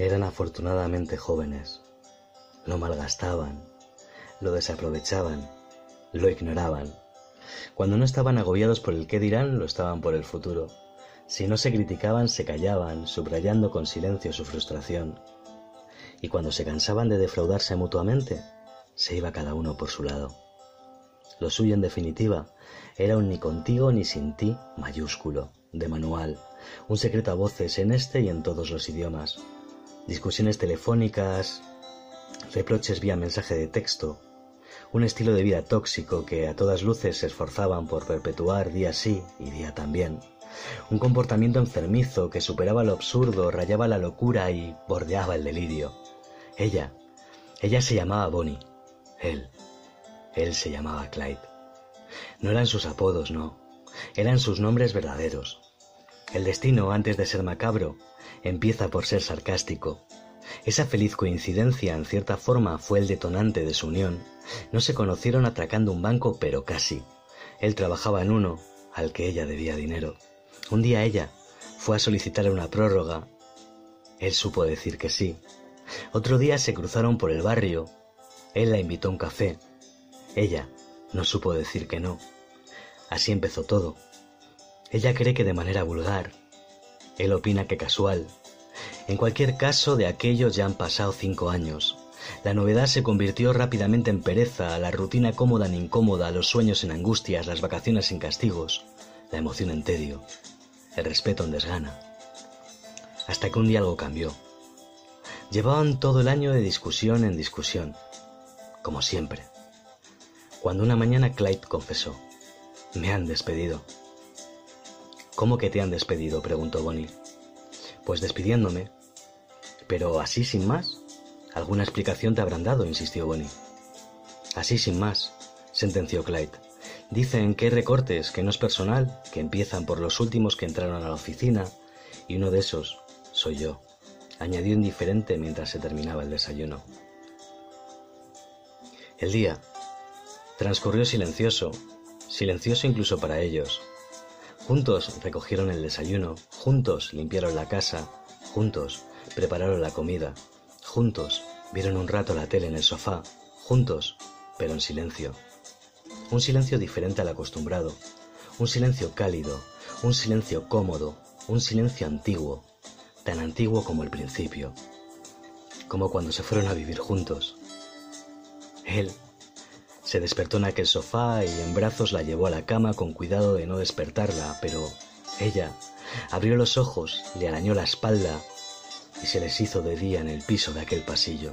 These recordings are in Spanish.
Eran afortunadamente jóvenes. Lo malgastaban, lo desaprovechaban, lo ignoraban. Cuando no estaban agobiados por el qué dirán, lo estaban por el futuro. Si no se criticaban, se callaban, subrayando con silencio su frustración. Y cuando se cansaban de defraudarse mutuamente, se iba cada uno por su lado. Lo suyo, en definitiva, era un ni contigo ni sin ti mayúsculo, de manual, un secreto a voces en este y en todos los idiomas, discusiones telefónicas, reproches vía mensaje de texto, un estilo de vida tóxico que a todas luces se esforzaban por perpetuar día sí y día también, un comportamiento enfermizo que superaba lo absurdo, rayaba la locura y bordeaba el delirio. Ella, ella se llamaba Bonnie, él, él se llamaba Clyde. No eran sus apodos, no, eran sus nombres verdaderos. El destino, antes de ser macabro, empieza por ser sarcástico. Esa feliz coincidencia, en cierta forma, fue el detonante de su unión. No se conocieron atracando un banco, pero casi. Él trabajaba en uno, al que ella debía dinero. Un día ella fue a solicitarle una prórroga. Él supo decir que sí. Otro día se cruzaron por el barrio. Él la invitó a un café. Ella no supo decir que no. Así empezó todo. Ella cree que de manera vulgar, él opina que casual. En cualquier caso, de aquellos ya han pasado cinco años. La novedad se convirtió rápidamente en pereza, la rutina cómoda en incómoda, los sueños en angustias, las vacaciones en castigos, la emoción en tedio, el respeto en desgana. Hasta que un día algo cambió. Llevaban todo el año de discusión en discusión, como siempre. Cuando una mañana Clyde confesó, me han despedido. ¿Cómo que te han despedido? preguntó Bonnie. Pues despidiéndome. Pero así sin más. Alguna explicación te habrán dado, insistió Bonnie. Así sin más, sentenció Clyde. Dicen que hay recortes, que no es personal, que empiezan por los últimos que entraron a la oficina, y uno de esos soy yo, añadió indiferente mientras se terminaba el desayuno. El día transcurrió silencioso, silencioso incluso para ellos. Juntos recogieron el desayuno, juntos limpiaron la casa, juntos prepararon la comida, juntos vieron un rato la tele en el sofá, juntos, pero en silencio. Un silencio diferente al acostumbrado, un silencio cálido, un silencio cómodo, un silencio antiguo, tan antiguo como el principio, como cuando se fueron a vivir juntos. Él se despertó en aquel sofá y en brazos la llevó a la cama con cuidado de no despertarla, pero ella abrió los ojos, le arañó la espalda y se les hizo de día en el piso de aquel pasillo.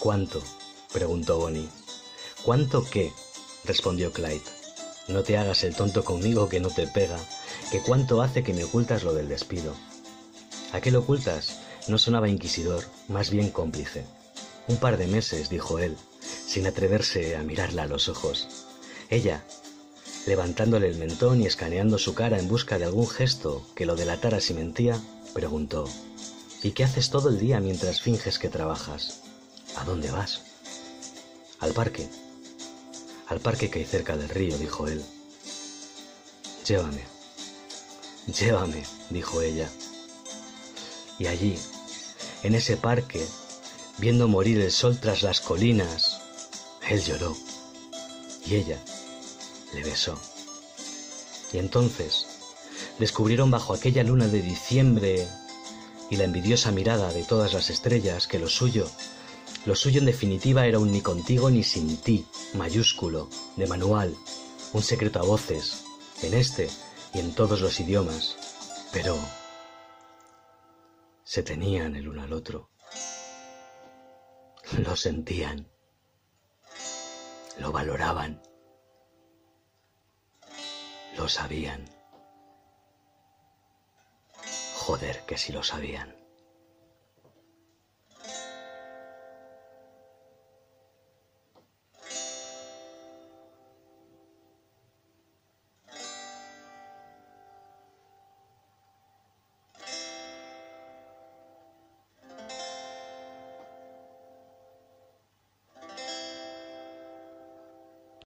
¿Cuánto? preguntó Bonnie. ¿Cuánto qué? respondió Clyde. No te hagas el tonto conmigo que no te pega, que cuánto hace que me ocultas lo del despido. ¿A qué lo ocultas? No sonaba inquisidor, más bien cómplice. Un par de meses, dijo él, sin atreverse a mirarla a los ojos. Ella, levantándole el mentón y escaneando su cara en busca de algún gesto que lo delatara si mentía, preguntó, ¿Y qué haces todo el día mientras finges que trabajas? ¿A dónde vas? Al parque. Al parque que hay cerca del río, dijo él. Llévame. Llévame, dijo ella. Y allí, en ese parque, viendo morir el sol tras las colinas, él lloró y ella le besó. Y entonces descubrieron bajo aquella luna de diciembre y la envidiosa mirada de todas las estrellas que lo suyo, lo suyo en definitiva era un ni contigo ni sin ti, mayúsculo, de manual, un secreto a voces, en este y en todos los idiomas, pero se tenían el uno al otro. Lo sentían. Lo valoraban. Lo sabían. Joder, que si lo sabían.